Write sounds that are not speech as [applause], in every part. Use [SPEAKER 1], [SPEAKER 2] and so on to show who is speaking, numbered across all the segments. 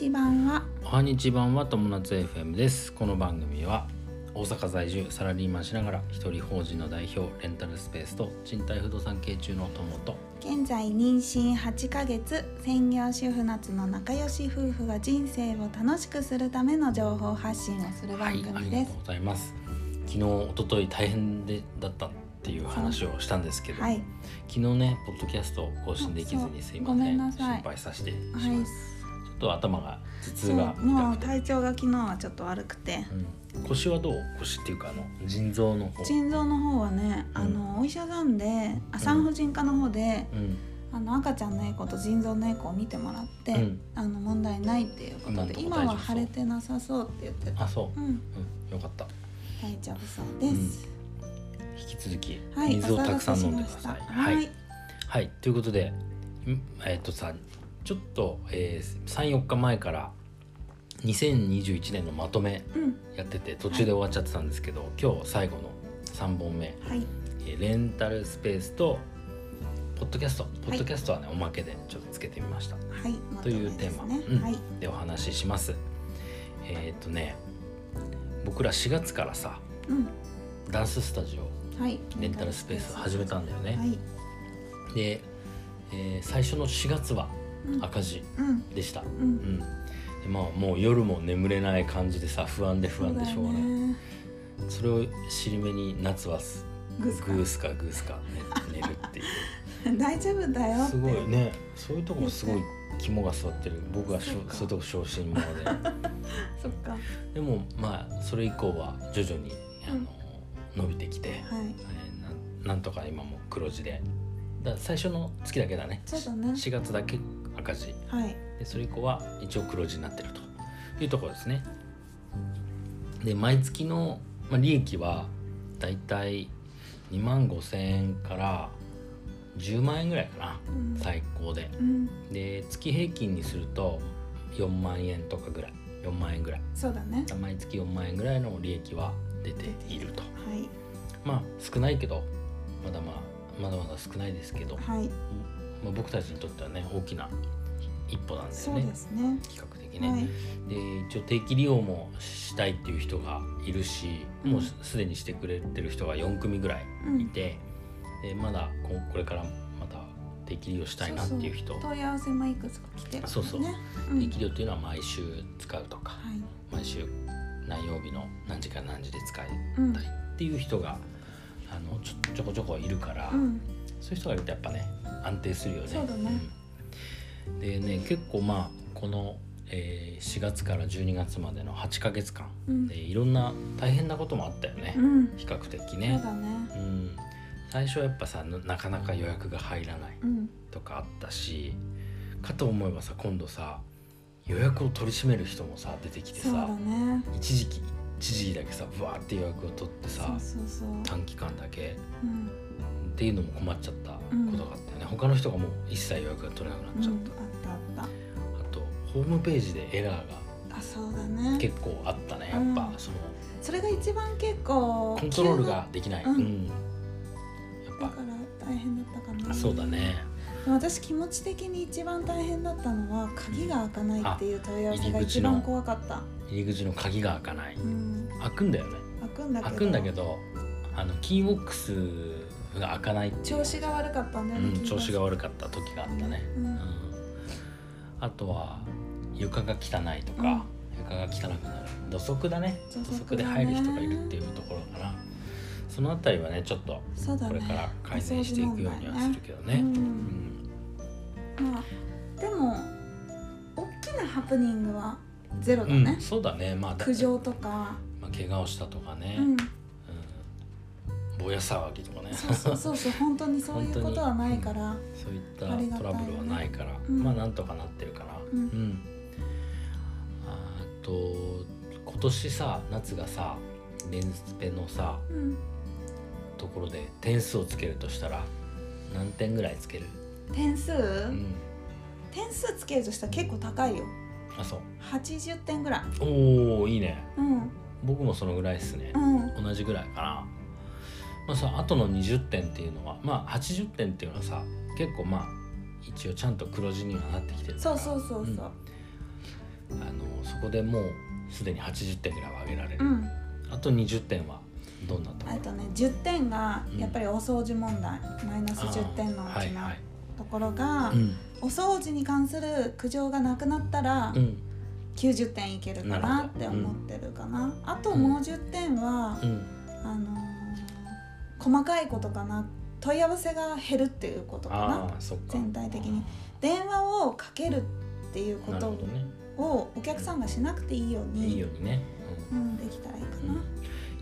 [SPEAKER 1] ち版は
[SPEAKER 2] おはにち版は友達 FM です。この番組は大阪在住サラリーマンしながら一人法人の代表レンタルスペースと賃貸不動産系中の友と
[SPEAKER 1] 現在妊娠8ヶ月専業主婦夏の仲良し夫婦が人生を楽しくするための情報発信をする番
[SPEAKER 2] はいあ
[SPEAKER 1] 組です
[SPEAKER 2] りがとうございます。昨日一昨日大変でだったっていう話をしたますけど、
[SPEAKER 1] はい。
[SPEAKER 2] 昨日ねポッドキャストを更新できずにすいま
[SPEAKER 1] ごめ
[SPEAKER 2] せん
[SPEAKER 1] んなさい。
[SPEAKER 2] 心配させてしま
[SPEAKER 1] はい
[SPEAKER 2] す、ちょっと頭が頭痛が
[SPEAKER 1] もう体調が昨日はちょっと悪くて。
[SPEAKER 2] うん、腰はどう？腰っていうかあの腎臓の方。
[SPEAKER 1] 腎臓の方はねあのお医者さんであ産婦人科の方で、
[SPEAKER 2] うん。
[SPEAKER 1] あの赤ちゃんのエコと腎臓のエコを見てもらって、
[SPEAKER 2] うん。
[SPEAKER 1] あの問題ないっていうことで今は腫れてなさそうって言ってた。
[SPEAKER 2] あそう、
[SPEAKER 1] うん。
[SPEAKER 2] うん、よかった。
[SPEAKER 1] 大丈夫そうです、
[SPEAKER 2] 引き続き
[SPEAKER 1] はい
[SPEAKER 2] 水をたくさん飲んでくだ
[SPEAKER 1] お
[SPEAKER 2] さい。
[SPEAKER 1] 騒がせしました。はい、
[SPEAKER 2] はい、ということで、んえっ、とさ、ちょっと、えー、3、4日前から2021年のまとめ
[SPEAKER 1] うん。
[SPEAKER 2] やってて途中で終わっちゃってたんですけど、今日最後の3本目、
[SPEAKER 1] はい。
[SPEAKER 2] えーレンタルスペースとポッドキャスト、ポッドキャストはね、おまけでちょっとつけてみました。
[SPEAKER 1] はいま
[SPEAKER 2] というテーマ、うん。
[SPEAKER 1] はい。
[SPEAKER 2] でお話しします。えっ、とね、僕ら4月からさ、
[SPEAKER 1] うん。
[SPEAKER 2] ダンススタジオ
[SPEAKER 1] はい。
[SPEAKER 2] レンタルスペース始めたんだよね。
[SPEAKER 1] はい。
[SPEAKER 2] で、えー最初の4月は
[SPEAKER 1] うん
[SPEAKER 2] 赤字
[SPEAKER 1] うん。
[SPEAKER 2] でした、
[SPEAKER 1] う
[SPEAKER 2] うん。んでまあもう夜も眠れない感じでさ不安で不安でしょうがない。そ,、
[SPEAKER 1] そ
[SPEAKER 2] れを尻目に夏はす
[SPEAKER 1] グースか。
[SPEAKER 2] グースか寝るっていう。[laughs]
[SPEAKER 1] 大丈夫だよ
[SPEAKER 2] すごいね。そういうとこもすごい肝が座ってる。僕はしょ
[SPEAKER 1] そ
[SPEAKER 2] ういうとこ小心者で。[laughs]
[SPEAKER 1] そっか。
[SPEAKER 2] でもまあそれ以降は徐々にあの、伸びてきて、
[SPEAKER 1] はい。
[SPEAKER 2] えーななんとか今も黒字で。だ最初の月だけだね。
[SPEAKER 1] そうだね。
[SPEAKER 2] 4月だけ赤字。
[SPEAKER 1] はい。
[SPEAKER 2] でそれ以降は一応黒字になってるというところですね。で毎月の、まあ、利益はだいたい2万5千円から10万円ぐらいかな
[SPEAKER 1] うん。
[SPEAKER 2] 最高で。
[SPEAKER 1] うん。
[SPEAKER 2] で月平均にすると4万円とかぐらい。4万円ぐらい。
[SPEAKER 1] そうだね。
[SPEAKER 2] 毎月4万円ぐらいの利益は出ていると。
[SPEAKER 1] はい。
[SPEAKER 2] まあ少ないけどまだまあまだまだ少ないですけど、
[SPEAKER 1] はい
[SPEAKER 2] まあ、僕たちにとってはね大きな一歩なんだよね。
[SPEAKER 1] ですね。
[SPEAKER 2] 比較的ね、
[SPEAKER 1] はい。
[SPEAKER 2] で一応定期利用もしたいっていう人がいるし、
[SPEAKER 1] うん。
[SPEAKER 2] もうすでにしてくれてる人が4組ぐらいいて、でまだここれからまた定期利用したいなっていう人。
[SPEAKER 1] 問い合わせもいくつか来てるね。
[SPEAKER 2] そうそう。
[SPEAKER 1] うん。
[SPEAKER 2] 定期利用っていうのは毎週使うとか
[SPEAKER 1] はい。
[SPEAKER 2] 毎週何曜日の何時から何時で使い
[SPEAKER 1] うん
[SPEAKER 2] たいっていう人があのちょちょこちょこいるから、
[SPEAKER 1] うん。
[SPEAKER 2] そういう人がいるとやっぱね安定するよね。
[SPEAKER 1] そうだね。
[SPEAKER 2] うん。でね結構まあこの、えー4月から12月までの8ヶ月間
[SPEAKER 1] うん。
[SPEAKER 2] でいろんな大変なこともあったよね、
[SPEAKER 1] うん。
[SPEAKER 2] 比較的
[SPEAKER 1] そう
[SPEAKER 2] ね。
[SPEAKER 1] だね。
[SPEAKER 2] うん、最初はやっぱさななかなか予約が入らない
[SPEAKER 1] うん。
[SPEAKER 2] とかあったしかと思えばさ今度さ予約を取り締める人もさ出てきてさ
[SPEAKER 1] ね。
[SPEAKER 2] 一時期一時期だけさブワーって予約を取ってさ短期間だけ。
[SPEAKER 1] うん
[SPEAKER 2] っていうのも困っちゃったことがあったよね、他の人がもう一切予約が取れなくなっちゃっ
[SPEAKER 1] うん。あったあっ
[SPEAKER 2] た、あとホームページでエラーが
[SPEAKER 1] たあそうだね。
[SPEAKER 2] 結構あったねやっぱ、
[SPEAKER 1] うん
[SPEAKER 2] その
[SPEAKER 1] それが一番結構
[SPEAKER 2] コントロールができない、
[SPEAKER 1] うん。
[SPEAKER 2] うん。や
[SPEAKER 1] だ
[SPEAKER 2] っ
[SPEAKER 1] から大変だったかな
[SPEAKER 2] ぱそうだね。
[SPEAKER 1] 私気持ち的に一番大変だったのは鍵が開かないっていう問い合わせが一番怖かった。
[SPEAKER 2] 入り口の鍵が開かない。
[SPEAKER 1] うん。
[SPEAKER 2] 開くんだよね。
[SPEAKER 1] 開くんだけど
[SPEAKER 2] あのキーボックスが開かないいう
[SPEAKER 1] 調子が悪かったね、
[SPEAKER 2] うん、調子が
[SPEAKER 1] 悪
[SPEAKER 2] 悪かった時があったね、
[SPEAKER 1] うん。
[SPEAKER 2] うん。あとは床が汚いとか、床が汚くなる。土足だね。
[SPEAKER 1] 土
[SPEAKER 2] 土
[SPEAKER 1] 足
[SPEAKER 2] で入る人がいるっていうところかな。そのあたりはねちょっとこれから改善していくようにはするけどね。
[SPEAKER 1] う
[SPEAKER 2] うん。ん
[SPEAKER 1] まあでも大きなハプニングはゼロだ
[SPEAKER 2] うん
[SPEAKER 1] ね、
[SPEAKER 2] そうだね。まあだ
[SPEAKER 1] 苦情とか、
[SPEAKER 2] まあ、怪我をしたとかね、
[SPEAKER 1] うん、
[SPEAKER 2] うんぼや騒ぎとかね。
[SPEAKER 1] そうそうそうそう本当にそういうことはないから。
[SPEAKER 2] そういったトラブルはないから、
[SPEAKER 1] うん。
[SPEAKER 2] まあなんとかなってるかな
[SPEAKER 1] うん。
[SPEAKER 2] あと今年さ夏がさレンスペのさ
[SPEAKER 1] うん。
[SPEAKER 2] ところで点数をつけるとしたら何点ぐらいつける？
[SPEAKER 1] 点数、
[SPEAKER 2] うん。
[SPEAKER 1] 点数つけるとしたら結構高いよ。
[SPEAKER 2] あそう。
[SPEAKER 1] 80点ぐらい。
[SPEAKER 2] おおいいね。
[SPEAKER 1] うん。
[SPEAKER 2] 僕もそのぐらいですね。
[SPEAKER 1] う、ん。
[SPEAKER 2] 同じぐらいかなまあさあとの20点っていうのはまあ80点っていうのはさ結構まあ一応ちゃんと黒字にはなってきてるから。
[SPEAKER 1] そうそうそうそう、
[SPEAKER 2] あのそこでもうすでに80点ぐらいは上げられる、
[SPEAKER 1] うん。
[SPEAKER 2] あと20点はどんなところ
[SPEAKER 1] あとね10点が
[SPEAKER 2] うん。
[SPEAKER 1] やっぱりお掃除問題、マイナス10点のうちの
[SPEAKER 2] はいはい。
[SPEAKER 1] ところが、
[SPEAKER 2] うん。
[SPEAKER 1] お掃除に関する苦情がなくなったら
[SPEAKER 2] うん。
[SPEAKER 1] 90点いけるか
[SPEAKER 2] な
[SPEAKER 1] って思ってるかな。あともう10点は、
[SPEAKER 2] うん。
[SPEAKER 1] あのー細かいことかな。問い合わせが減るっていうことかな。全体的に。電話をかけるっていうことをお客さんがしなくていいように
[SPEAKER 2] いいようにね、
[SPEAKER 1] うん、できたらいいかな、
[SPEAKER 2] うん。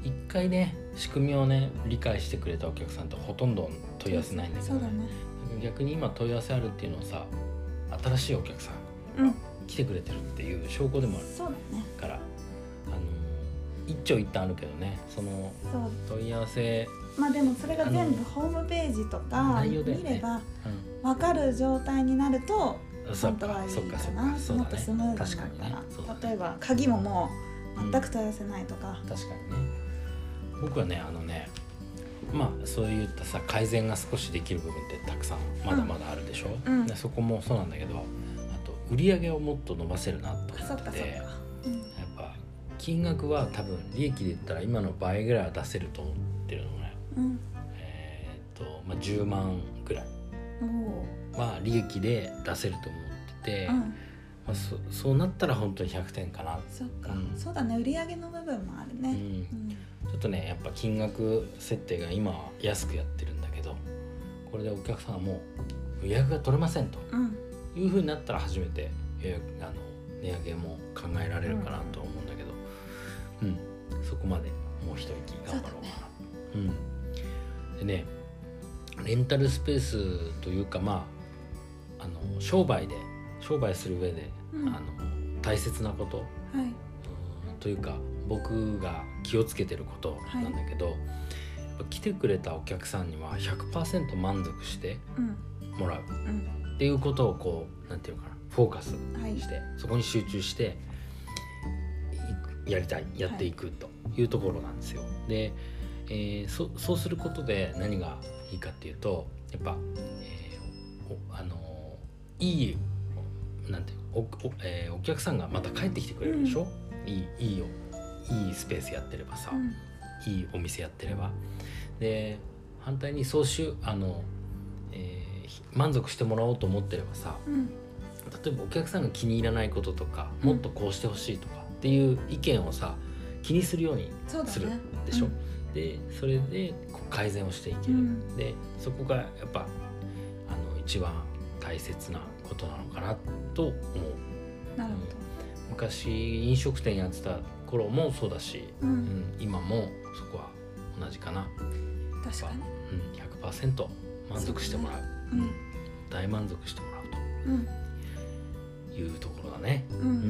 [SPEAKER 2] 一回ね仕組みをね理解してくれたお客さんってほとんど問い合わせないんだけど、
[SPEAKER 1] そうだね。
[SPEAKER 2] 逆に今問い合わせあるっていうのはさ新しいお客さん
[SPEAKER 1] うん。
[SPEAKER 2] 来てくれてるっていう証拠でもある
[SPEAKER 1] そうだね。
[SPEAKER 2] からあの一長一短あるけどね。その問い合わせ、
[SPEAKER 1] まあでもそれが全部ホームページとか見れば
[SPEAKER 2] うん、
[SPEAKER 1] 分かる状態になると本当はいい
[SPEAKER 2] か
[SPEAKER 1] な。もっとスム
[SPEAKER 2] ね
[SPEAKER 1] ーズ
[SPEAKER 2] 確かにね。
[SPEAKER 1] になるから、例えば鍵ももう全く問い合わせないとか、
[SPEAKER 2] 確かにね。僕はねあのねまあそういったさ改善が少しできる部分ってたくさんまだまだあるでしょ、
[SPEAKER 1] うん。
[SPEAKER 2] でそこもそうなんだけどあと売り上げをもっと伸ばせるなと
[SPEAKER 1] あそって
[SPEAKER 2] て、
[SPEAKER 1] うん。
[SPEAKER 2] やっぱ金額は多分利益で言ったら今の倍ぐらいは出せると思ってるのね
[SPEAKER 1] うん。
[SPEAKER 2] えーっと、まあ、10万ぐらい。は利益で出せると思ってて、
[SPEAKER 1] うん。
[SPEAKER 2] まあ、そそうなったら本当に100点かな、
[SPEAKER 1] そっか、
[SPEAKER 2] うん。
[SPEAKER 1] そうだね。売り上げの部分もあるね、
[SPEAKER 2] ちょっとねやっぱ金額設定が今は安くやってるんだけどこれでお客さんがもう予約が取れませんと。
[SPEAKER 1] うん。
[SPEAKER 2] いうふうになったら初めて予約あの値上げも考えられるかなと思うんだけど、うん。そこまでもう一息頑張ろうかな。うん、でねレンタルスペースというかまああの商売で商売する上で、
[SPEAKER 1] うん。
[SPEAKER 2] あの大切なこと。
[SPEAKER 1] はい。
[SPEAKER 2] うんというか僕が気をつけてることなんだけど、やっぱ来てくれたお客さんには100%満足して
[SPEAKER 1] うん。
[SPEAKER 2] もらう。
[SPEAKER 1] うん。
[SPEAKER 2] っていうことをこうなんていうのかなフォーカス
[SPEAKER 1] はい。
[SPEAKER 2] して、そこに集中していやりたいやっていくというところなんですよ。で、えーそそうすることで何がいいかっていうとやっぱ、えーおあのーいいなんていうおお,、えーお客さんがまた帰ってきてくれるでしょ、いいいいよいいスペースやってればさ、
[SPEAKER 1] うん。
[SPEAKER 2] いいお店やってれば。で反対にそうしゅあの、えー満足してもらおうと思ってればさ
[SPEAKER 1] うん。
[SPEAKER 2] 例えばお客さんが気に入らないこととか、
[SPEAKER 1] うん。
[SPEAKER 2] もっとこうしてほしいとかっていう意見をさ気にするようにする
[SPEAKER 1] そうだね
[SPEAKER 2] でしょ、
[SPEAKER 1] うん
[SPEAKER 2] でそれでこう改善をしていける、
[SPEAKER 1] うん。
[SPEAKER 2] でそこがやっぱあの一番大切なことなのかなと思う。
[SPEAKER 1] なるほ
[SPEAKER 2] 昔飲食店やってた頃もそうだし、
[SPEAKER 1] ど、う、
[SPEAKER 2] うんん、今もそこは同じかな、
[SPEAKER 1] 確かに。
[SPEAKER 2] うん、100%満足してもらう。
[SPEAKER 1] うん。
[SPEAKER 2] 大満足してもらう
[SPEAKER 1] うん。
[SPEAKER 2] というところだね、
[SPEAKER 1] う
[SPEAKER 2] うんん、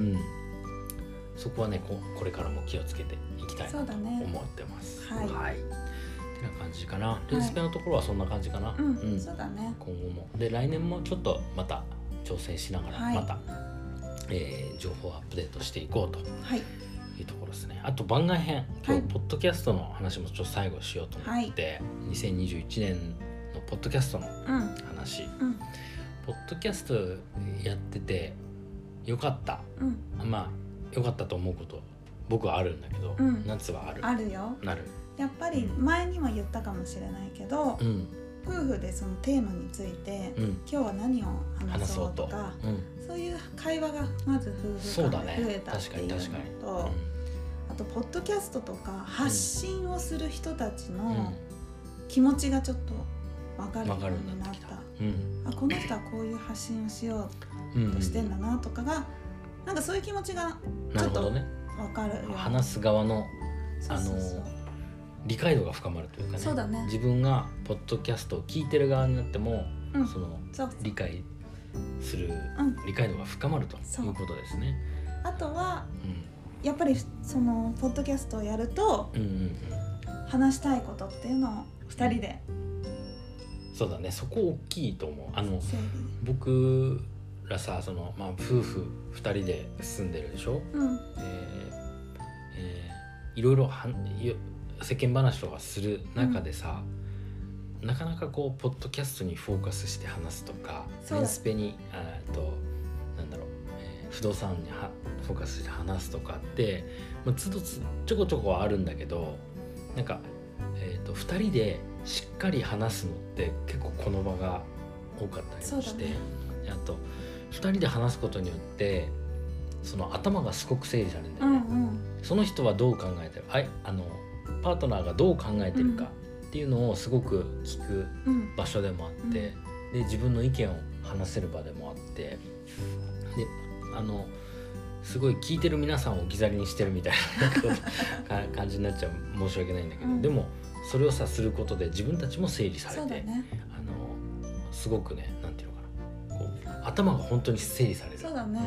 [SPEAKER 2] そこはねここれからも気をつけていきたいなと思ってます。
[SPEAKER 1] はい。
[SPEAKER 2] ってな感じかな。レースペのところはそんな感じかな。
[SPEAKER 1] うん、
[SPEAKER 2] うん。
[SPEAKER 1] そうだね。
[SPEAKER 2] 今後も。で来年もちょっとまた挑戦しながら
[SPEAKER 1] はい。
[SPEAKER 2] また、えー情報をアップデートしていこうと
[SPEAKER 1] はい。
[SPEAKER 2] いうところですね。あと番外編今日、
[SPEAKER 1] はい
[SPEAKER 2] ポッドキャストの話もちょっと最後しようと思って、2021年のポッドキャストの
[SPEAKER 1] うん。
[SPEAKER 2] 話、
[SPEAKER 1] うん。
[SPEAKER 2] ポッドキャストやっててよかった。
[SPEAKER 1] うん。
[SPEAKER 2] まあよかったと思うこと僕はあるんだけど、
[SPEAKER 1] うん。
[SPEAKER 2] 夏はある？
[SPEAKER 1] あるよ。
[SPEAKER 2] なる。
[SPEAKER 1] やっぱり前にも言ったかもしれないけど
[SPEAKER 2] うん。
[SPEAKER 1] 夫婦でそのテーマについて
[SPEAKER 2] うん。
[SPEAKER 1] 今日は何を話そ
[SPEAKER 2] ううと
[SPEAKER 1] とか
[SPEAKER 2] うん。
[SPEAKER 1] そういう会話がまず夫婦
[SPEAKER 2] そうだね。
[SPEAKER 1] 間で増えたっていうのとあとポッドキャストとか発信をする人たち
[SPEAKER 2] うん。
[SPEAKER 1] の気持ちがちょっと分かるよ
[SPEAKER 2] う
[SPEAKER 1] うになっ
[SPEAKER 2] た。うん。
[SPEAKER 1] あこの人はこういう発信をしよ
[SPEAKER 2] うん
[SPEAKER 1] うとしてんだなとかがなんかそういう気持ちが
[SPEAKER 2] なるほどね。
[SPEAKER 1] 分かるよ。うな
[SPEAKER 2] 話す側のあの理解度が深まるというかね。
[SPEAKER 1] そうだね。
[SPEAKER 2] 自分がポッドキャストを聞いてる側になっても、
[SPEAKER 1] うん。
[SPEAKER 2] その理解する、
[SPEAKER 1] うん。
[SPEAKER 2] 理解度が深まるということですね。
[SPEAKER 1] あとは
[SPEAKER 2] う
[SPEAKER 1] やっぱりそのポッドキャストをやると
[SPEAKER 2] ん、うんうんうん。
[SPEAKER 1] 話したいことっていうのを2人で。
[SPEAKER 2] そうだね。そこ大きいと思う。あの僕らさその、まあ、夫婦2人で住んでるでしょ、
[SPEAKER 1] うん。
[SPEAKER 2] えーえーいろいろは世間話とかする中でさ、なかなかこうポッドキャストにフォーカスして話すとかメンスペにあーとなんだろう、え不動産にはフォーカスして話すとかって、まあ、つどつちょこちょこはあるんだけどなんか、えー、と2人でしっかり話すのって結構この場が多かったりもして、
[SPEAKER 1] ね。
[SPEAKER 2] であと2人で話すことによってその頭がすごく整理されるんだ
[SPEAKER 1] うんう
[SPEAKER 2] よね。
[SPEAKER 1] ん。
[SPEAKER 2] その人はどう考えてる？あいあのパートナーがどう考えてるかっていうのをすごく聞く
[SPEAKER 1] うん。
[SPEAKER 2] 場所でもあって、で自分の意見を話せる場でもあってであのすごい聞いてる皆さんを置き去りにしてるみたいな [laughs] [laughs] か感じになっちゃう。申し訳ないんだけど、
[SPEAKER 1] うん。
[SPEAKER 2] でもそれをさすることで自分たちも整理されて、
[SPEAKER 1] ね。
[SPEAKER 2] あのすごくねなんていうの？かなこう頭が本当に整理される。
[SPEAKER 1] そうだね。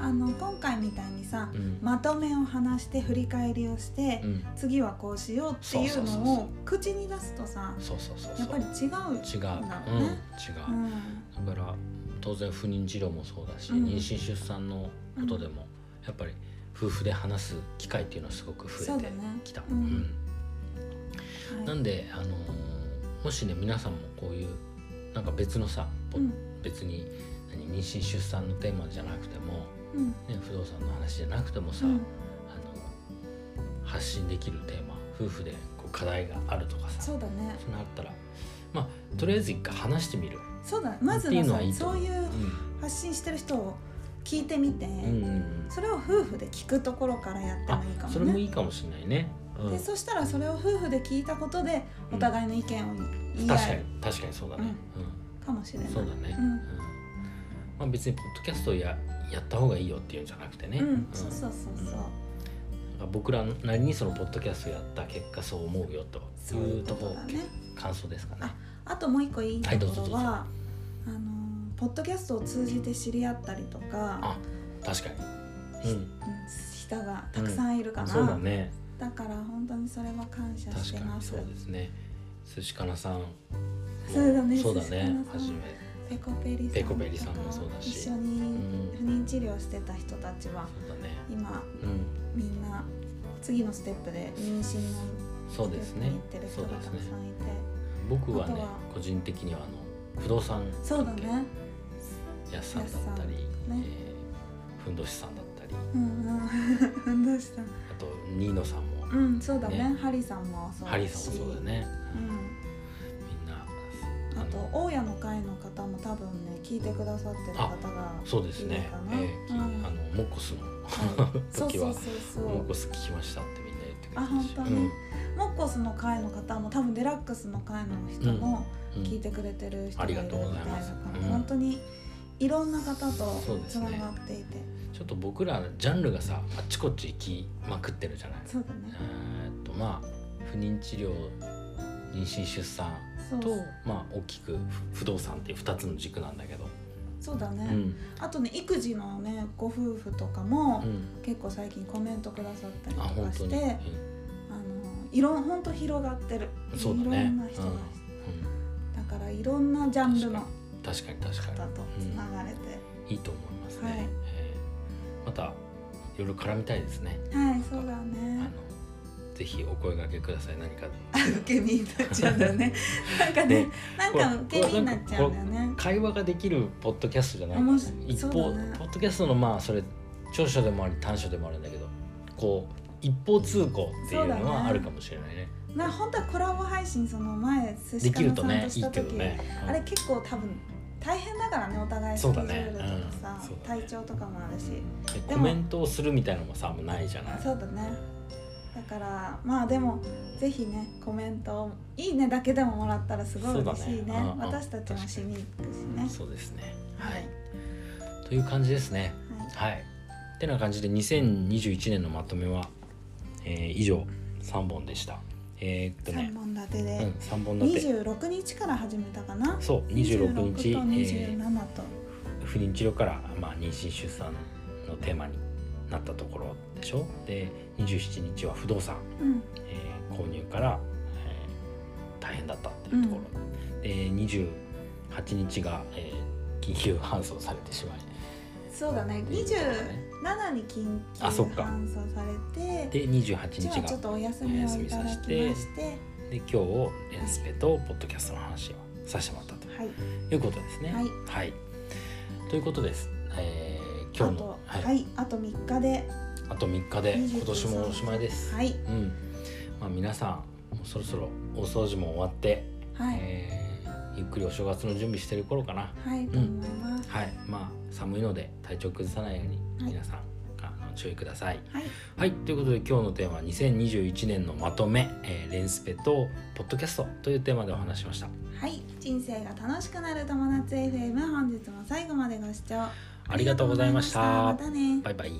[SPEAKER 1] あの今回みたいにさ
[SPEAKER 2] うん。うん
[SPEAKER 1] まとめを話して振り返りをして、
[SPEAKER 2] うん。
[SPEAKER 1] 次はこうしようっていうのを口に出すとさ
[SPEAKER 2] そうそうそう
[SPEAKER 1] やっぱり違う
[SPEAKER 2] 違う、うん、違う、
[SPEAKER 1] だ
[SPEAKER 2] から当然不妊治療もそうだし、
[SPEAKER 1] うん。
[SPEAKER 2] 妊娠出産のことでも、やっぱり夫婦で話す機会っていうのはすごく増えてきた。なんで、あのーもしね皆さんもこういうなんか別のさ、別に何妊娠出産のテーマじゃなくても、
[SPEAKER 1] うん。
[SPEAKER 2] ね、不動産の話じゃなくてもさ、
[SPEAKER 1] うん。
[SPEAKER 2] あの発信できるテーマ夫婦でこう課題があるとかさ
[SPEAKER 1] そうだね。
[SPEAKER 2] そあったらまあとりあえず一回話してみる。
[SPEAKER 1] そうだ。ねまずはさそういう
[SPEAKER 2] う
[SPEAKER 1] 発信してる人を聞いてみて、
[SPEAKER 2] んうん
[SPEAKER 1] それを夫婦で聞くところからやって
[SPEAKER 2] あ
[SPEAKER 1] もいいか
[SPEAKER 2] それも
[SPEAKER 1] もね
[SPEAKER 2] いいかもしれないね。うん。
[SPEAKER 1] でそしたらそれを夫婦で聞いたことで
[SPEAKER 2] うん。
[SPEAKER 1] お互いの意見を言い
[SPEAKER 2] 確かに確かにそうだね。
[SPEAKER 1] かもしれない、
[SPEAKER 2] うんそうだね。
[SPEAKER 1] うん。
[SPEAKER 2] うんまあ別にポッドキャストをややった方がいいよっていうんじゃなくてね。
[SPEAKER 1] うん、そうそうそうそう、
[SPEAKER 2] なんか僕らなりにそのポッドキャストをやった結果そう思うよとい
[SPEAKER 1] いうと
[SPEAKER 2] とこ
[SPEAKER 1] だね
[SPEAKER 2] 感想ですかね。
[SPEAKER 1] あともう一個いいところは、あのポッドキャストを通じて知り合ったりとか、
[SPEAKER 2] あ確かに。うん。
[SPEAKER 1] うん人がたくさんいるかな、
[SPEAKER 2] そうだね。
[SPEAKER 1] だから本当にそれは感謝してます
[SPEAKER 2] そうですね。寿司かなさんも。
[SPEAKER 1] そうだね
[SPEAKER 2] そうだね
[SPEAKER 1] な。さん
[SPEAKER 2] はじめ。
[SPEAKER 1] ペコペリさん
[SPEAKER 2] ペコペリさんもそうだし。
[SPEAKER 1] 一緒に不妊治療してた人たちは
[SPEAKER 2] そうだね。
[SPEAKER 1] 今
[SPEAKER 2] うん。
[SPEAKER 1] みんな次のステップで妊娠の
[SPEAKER 2] そうですね
[SPEAKER 1] 行ってる。人が
[SPEAKER 2] そうですね。
[SPEAKER 1] たくさんいて。
[SPEAKER 2] 僕はね個人的にはあの不動産
[SPEAKER 1] そうだね。
[SPEAKER 2] やすさんだったり、
[SPEAKER 1] ね。
[SPEAKER 2] えーふんどしさんだったり。
[SPEAKER 1] うんうん。[laughs] どうした
[SPEAKER 2] あとニーノさんも、
[SPEAKER 1] うんそうだね。
[SPEAKER 2] ね
[SPEAKER 1] ハリさんもそうだし。
[SPEAKER 2] ハリーさんもそうだよね、
[SPEAKER 1] うん聞いてくださってる方が
[SPEAKER 2] そうですね。えーき
[SPEAKER 1] うん。
[SPEAKER 2] あのモッコスの
[SPEAKER 1] はい。そう
[SPEAKER 2] 時は
[SPEAKER 1] そうそうそう
[SPEAKER 2] モッコス聞きましたってみんな言ってくれて
[SPEAKER 1] あ本当に。モッコスの会の方も多分デラックスの会の人も
[SPEAKER 2] うん。うん。
[SPEAKER 1] 聞いてくれてる人がいるみたいだ
[SPEAKER 2] ありがとうござい
[SPEAKER 1] から、
[SPEAKER 2] ます。うん。
[SPEAKER 1] 本当にいろんな方とつな
[SPEAKER 2] ね
[SPEAKER 1] がっていて。
[SPEAKER 2] ちょっと僕らジャンルがさあっちこっち行きまくってるじゃない。
[SPEAKER 1] そうだね。
[SPEAKER 2] えーっとまあ不妊治療妊娠出産とまあ大きく不不動産っていう2つの軸なんだけど、
[SPEAKER 1] そうだね、
[SPEAKER 2] うん。
[SPEAKER 1] あとね育児のねご夫婦とかも、
[SPEAKER 2] うん、
[SPEAKER 1] 結構最近コメントくださったりとかして
[SPEAKER 2] うん
[SPEAKER 1] あのいろん本当広がってる。
[SPEAKER 2] そうだね。
[SPEAKER 1] いろんな人が、
[SPEAKER 2] うん。
[SPEAKER 1] だからいろんなジャンルの
[SPEAKER 2] 確かに確か
[SPEAKER 1] 方とつながれて、
[SPEAKER 2] にいいと思いますね、
[SPEAKER 1] はい。
[SPEAKER 2] えー。またいろいろ絡みたいですね。
[SPEAKER 1] はいそうだ
[SPEAKER 2] あ
[SPEAKER 1] ね
[SPEAKER 2] のぜひお声掛けください。何か。
[SPEAKER 1] 受け身になっちゃうんだよね。なんかねなんか受け身になっちゃうんだよね
[SPEAKER 2] 会話ができるポッドキャストじゃない一方、
[SPEAKER 1] ね。
[SPEAKER 2] ポッドキャストのまあそれ長所でもあり短所でもあるんだけどこう一方通行っていうのはあるかもしれないね。
[SPEAKER 1] な本当はコラボ配信その前寿司
[SPEAKER 2] で
[SPEAKER 1] かなさん
[SPEAKER 2] きるとねいい
[SPEAKER 1] とした時、
[SPEAKER 2] けどね、うん。
[SPEAKER 1] あれ結構多分大変だからねお互いスケジュールとか
[SPEAKER 2] だね。うん。
[SPEAKER 1] 体調とかもあるし。
[SPEAKER 2] コメントをするみたいなのもさもうないじゃない。
[SPEAKER 1] そうだねだからまあでもぜひねコメントを「いいね」だけでももらったらすごい嬉しいね。
[SPEAKER 2] ねうんうん
[SPEAKER 1] 私たちもしに行くしね。
[SPEAKER 2] そうですね。はい、
[SPEAKER 1] はい。
[SPEAKER 2] という感じですね。
[SPEAKER 1] はい。
[SPEAKER 2] はい。ってな感じで2021年のまとめは、えー以上3本でした。えーっとね。
[SPEAKER 1] 3本立て
[SPEAKER 2] うん
[SPEAKER 1] で、
[SPEAKER 2] 3本立て。
[SPEAKER 1] 26日から始めたかな？
[SPEAKER 2] そう26日、
[SPEAKER 1] 26と
[SPEAKER 2] え
[SPEAKER 1] 27と、
[SPEAKER 2] ー不妊治療から、まあ、妊娠出産のテーマになったところでしょ？で27日は不動産、
[SPEAKER 1] うん。
[SPEAKER 2] えー購入から、えー大変だったっていうところ、で28日が、えー緊急搬送されてしまい。
[SPEAKER 1] そうだね。
[SPEAKER 2] っていうところね
[SPEAKER 1] 27に緊急搬送されて
[SPEAKER 2] で28
[SPEAKER 1] じゃあ
[SPEAKER 2] 日が
[SPEAKER 1] ちょっとお休みをいただきまして。
[SPEAKER 2] で今日エンスペとポッドキャストの話をさせてもらったと
[SPEAKER 1] はい。
[SPEAKER 2] いうことですね。
[SPEAKER 1] はい。
[SPEAKER 2] ということです。えー今日のはい。
[SPEAKER 1] はい、あと3日で。
[SPEAKER 2] あと3日で
[SPEAKER 1] 29
[SPEAKER 2] 今年もおしまいです、
[SPEAKER 1] はい。
[SPEAKER 2] うん。まあ、皆さんもうそろそろ大掃除も終わって、
[SPEAKER 1] はい、
[SPEAKER 2] えーゆっくりお正月の準備してる頃かな。
[SPEAKER 1] はいと思います、
[SPEAKER 2] はい。まあ寒いので体調崩さないように
[SPEAKER 1] はい。
[SPEAKER 2] 皆さん、あの注意ください。
[SPEAKER 1] はい。
[SPEAKER 2] はい。ということで今日のテーマは2021年のまとめ、えーレンスペとポッドキャストというテーマでお話ししました。
[SPEAKER 1] はい、人生が楽しくなる友達 FM 本日も最後までご視聴ありがとうございました。またね。
[SPEAKER 2] バイバイ